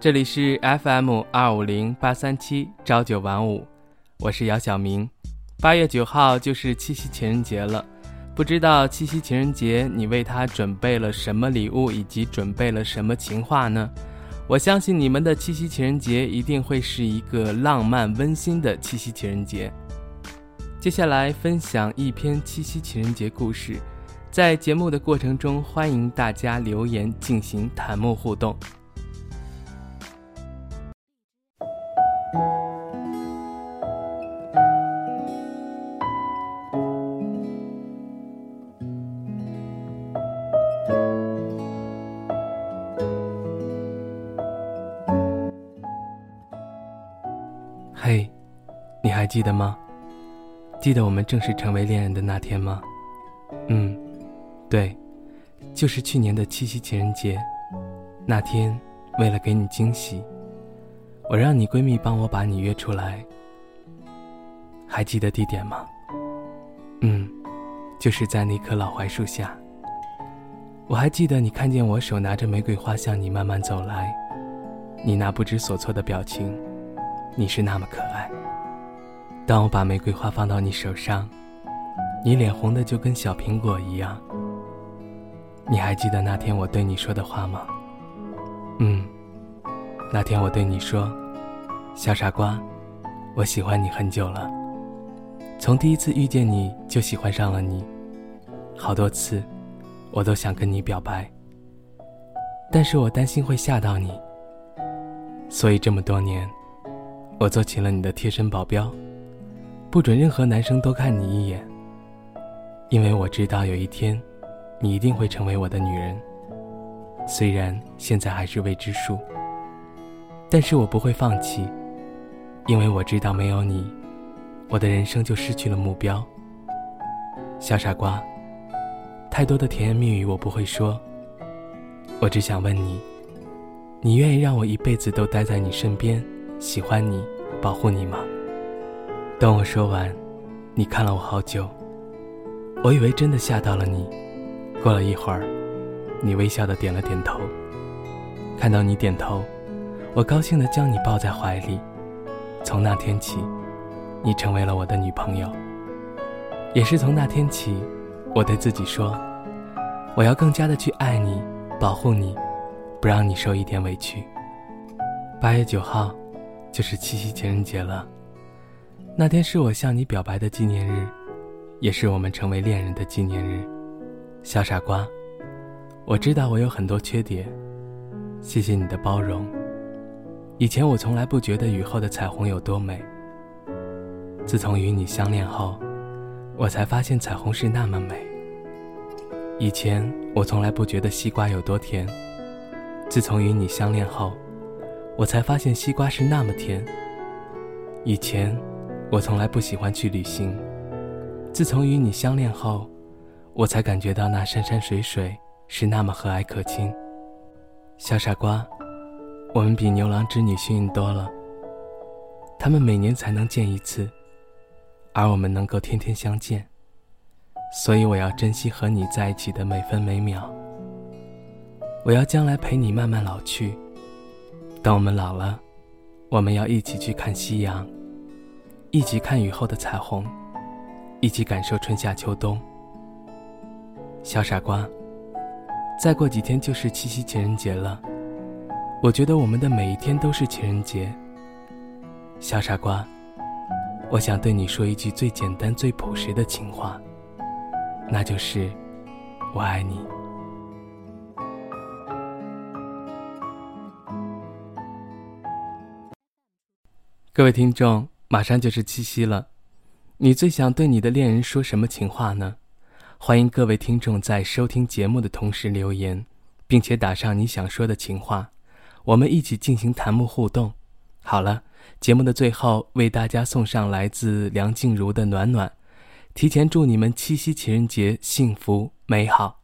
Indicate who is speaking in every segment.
Speaker 1: 这里是 FM 二五零八三七朝九晚五，我是姚晓明。八月九号就是七夕情人节了，不知道七夕情人节你为他准备了什么礼物，以及准备了什么情话呢？我相信你们的七夕情人节一定会是一个浪漫温馨的七夕情人节。接下来分享一篇七夕情人节故事，在节目的过程中，欢迎大家留言进行弹幕互动。嘿，你还记得吗？记得我们正式成为恋人的那天吗？嗯，对，就是去年的七夕情人节。那天，为了给你惊喜，我让你闺蜜帮我把你约出来。还记得地点吗？嗯，就是在那棵老槐树下。我还记得你看见我手拿着玫瑰花向你慢慢走来，你那不知所措的表情。你是那么可爱。当我把玫瑰花放到你手上，你脸红的就跟小苹果一样。你还记得那天我对你说的话吗？嗯，那天我对你说：“小傻瓜，我喜欢你很久了，从第一次遇见你就喜欢上了你，好多次，我都想跟你表白，但是我担心会吓到你，所以这么多年。”我做起了你的贴身保镖，不准任何男生多看你一眼。因为我知道有一天，你一定会成为我的女人。虽然现在还是未知数，但是我不会放弃，因为我知道没有你，我的人生就失去了目标。小傻瓜，太多的甜言蜜语我不会说，我只想问你，你愿意让我一辈子都待在你身边？喜欢你，保护你吗？等我说完，你看了我好久。我以为真的吓到了你。过了一会儿，你微笑的点了点头。看到你点头，我高兴的将你抱在怀里。从那天起，你成为了我的女朋友。也是从那天起，我对自己说，我要更加的去爱你，保护你，不让你受一点委屈。八月九号。就是七夕情人节了，那天是我向你表白的纪念日，也是我们成为恋人的纪念日。小傻瓜，我知道我有很多缺点，谢谢你的包容。以前我从来不觉得雨后的彩虹有多美，自从与你相恋后，我才发现彩虹是那么美。以前我从来不觉得西瓜有多甜，自从与你相恋后。我才发现西瓜是那么甜。以前，我从来不喜欢去旅行，自从与你相恋后，我才感觉到那山山水水是那么和蔼可亲。小傻瓜，我们比牛郎织女幸运多了。他们每年才能见一次，而我们能够天天相见。所以我要珍惜和你在一起的每分每秒。我要将来陪你慢慢老去。等我们老了，我们要一起去看夕阳，一起看雨后的彩虹，一起感受春夏秋冬。小傻瓜，再过几天就是七夕情人节了，我觉得我们的每一天都是情人节。小傻瓜，我想对你说一句最简单、最朴实的情话，那就是我爱你。各位听众，马上就是七夕了，你最想对你的恋人说什么情话呢？欢迎各位听众在收听节目的同时留言，并且打上你想说的情话，我们一起进行弹幕互动。好了，节目的最后为大家送上来自梁静茹的《暖暖》，提前祝你们七夕情人节幸福美好。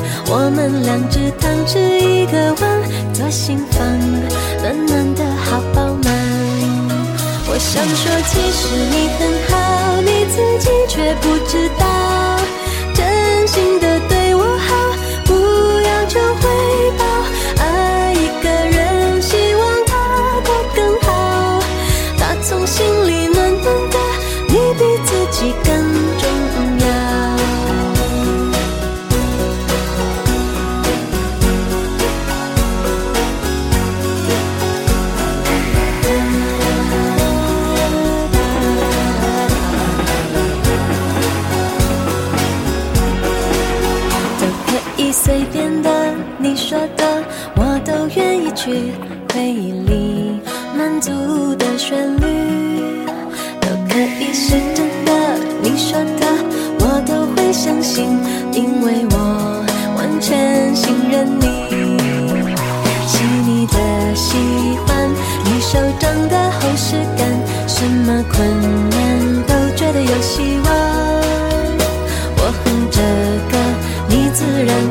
Speaker 2: 我们两只汤匙一个碗，左心房，暖暖的好饱满。我想说，其实你很好，你自己却不知道，我都愿意去。回忆里满足的旋律，都可以是真的，你说的我都会相信，因为我完全信任你。细腻的喜欢，你手掌的厚实感，什么困难都觉得有希望。我哼着歌，你自然。